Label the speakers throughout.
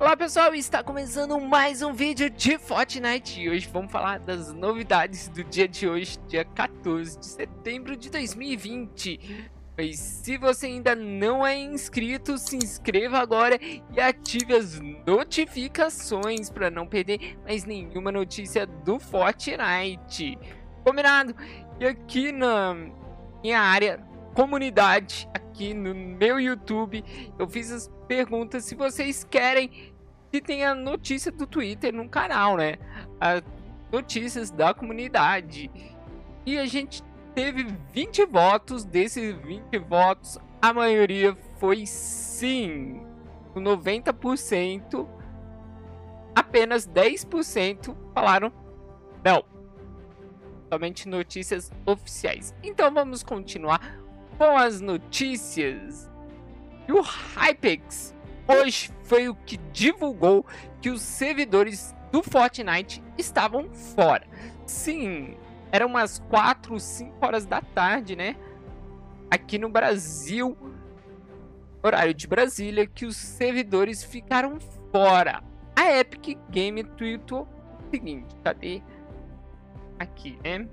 Speaker 1: Olá pessoal, está começando mais um vídeo de Fortnite e hoje vamos falar das novidades do dia de hoje, dia 14 de setembro de 2020. Mas se você ainda não é inscrito, se inscreva agora e ative as notificações para não perder mais nenhuma notícia do Fortnite. Combinado? E aqui na minha área comunidade, aqui no meu YouTube, eu fiz as perguntas se vocês querem que tenha notícia do Twitter no canal, né? As notícias da comunidade. E a gente teve 20 votos, desses 20 votos, a maioria foi sim. 90%, apenas 10% falaram não. Somente notícias oficiais. Então vamos continuar com as notícias. E o Hypex hoje foi o que divulgou que os servidores do Fortnite estavam fora. Sim, eram umas 4, 5 horas da tarde, né? Aqui no Brasil, horário de Brasília, que os servidores ficaram fora. A Epic Game tweetou o seguinte, cadê? Aqui, né?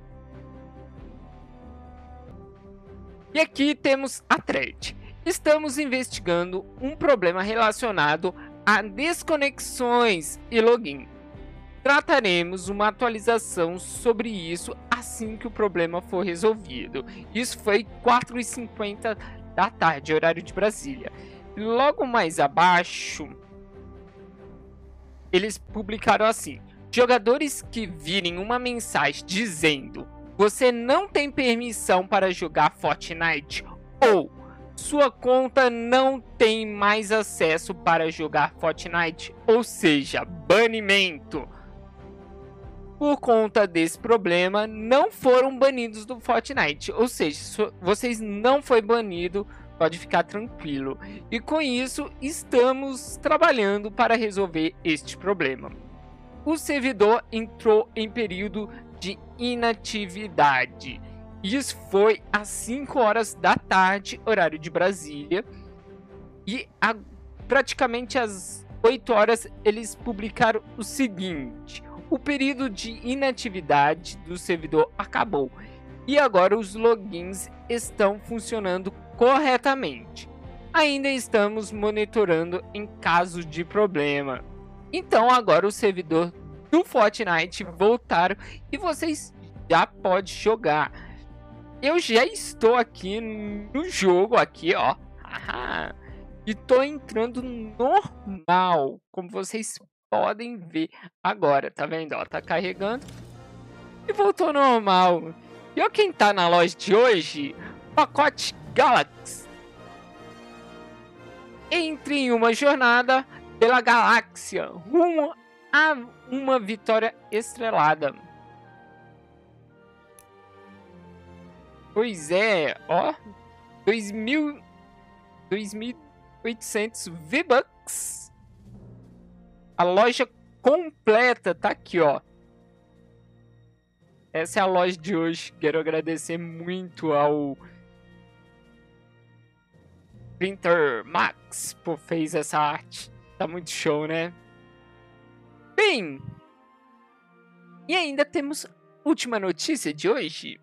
Speaker 1: E aqui temos a thread estamos investigando um problema relacionado a desconexões e login. Trataremos uma atualização sobre isso assim que o problema for resolvido. Isso foi 4h50 da tarde, horário de Brasília. Logo mais abaixo, eles publicaram assim: jogadores que virem uma mensagem dizendo você não tem permissão para jogar Fortnite ou sua conta não tem mais acesso para jogar Fortnite, ou seja, banimento. Por conta desse problema, não foram banidos do Fortnite, ou seja, vocês não foi banido, pode ficar tranquilo. E com isso, estamos trabalhando para resolver este problema. O servidor entrou em período de inatividade isso foi às 5 horas da tarde, horário de Brasília. E a, praticamente às 8 horas eles publicaram o seguinte: o período de inatividade do servidor acabou e agora os logins estão funcionando corretamente. Ainda estamos monitorando em caso de problema. Então agora o servidor do Fortnite voltaram e vocês já podem jogar eu já estou aqui no jogo aqui, ó. e tô entrando normal, como vocês podem ver agora, tá vendo? Ó, tá carregando e voltou normal. E ó quem tá na loja de hoje, pacote Galaxy. Entre em uma jornada pela galáxia rumo a uma vitória estrelada. Pois é, ó. 2.000... 2.800 V-Bucks. A loja completa tá aqui, ó. Essa é a loja de hoje. Quero agradecer muito ao Printer Max por fez essa arte. Tá muito show, né? Bem, e ainda temos última notícia de hoje.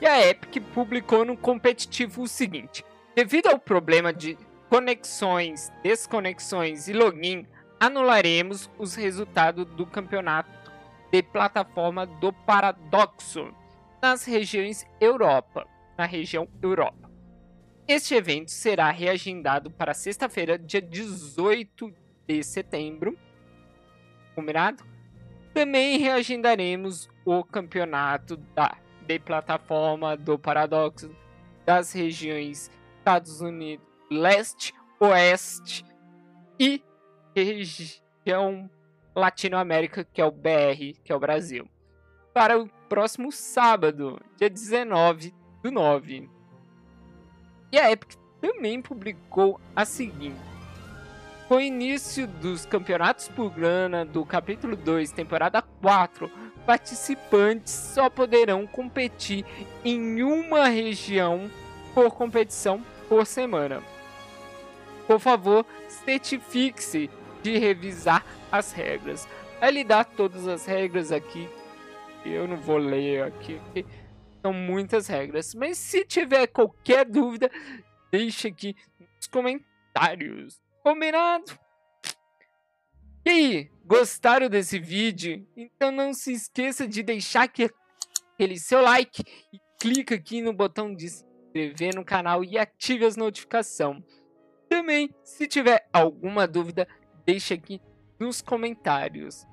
Speaker 1: E a Epic publicou no competitivo o seguinte: devido ao problema de conexões, desconexões e login, anularemos os resultados do campeonato de plataforma do Paradoxo nas regiões Europa, na região Europa. Este evento será reagendado para sexta-feira, dia 18 de setembro. Combinado? Também reagendaremos o campeonato da de plataforma do paradoxo das regiões Estados Unidos leste, oeste e região Latinoamérica, que é o BR, que é o Brasil, para o próximo sábado, dia 19 do 9. E a Epic também publicou a seguinte: Com o início dos campeonatos por grana do capítulo 2, temporada 4, participantes só poderão competir em uma região por competição por semana. por favor, certifique-se de revisar as regras. Ele dá todas as regras aqui. Eu não vou ler aqui. São muitas regras. Mas se tiver qualquer dúvida, deixa aqui nos comentários. Combinado? E aí, gostaram desse vídeo? Então não se esqueça de deixar aquele seu like e clica aqui no botão de se inscrever no canal e ative as notificações. Também, se tiver alguma dúvida, deixa aqui nos comentários.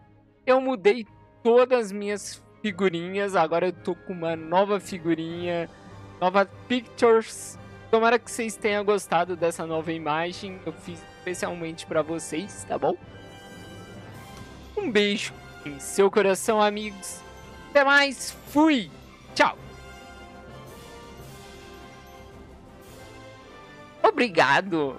Speaker 1: Eu mudei todas as minhas figurinhas, agora eu tô com uma nova figurinha, nova pictures. Tomara que vocês tenham gostado dessa nova imagem, eu fiz especialmente para vocês, tá bom? Um beijo em seu coração, amigos. Até mais, fui, tchau. Obrigado.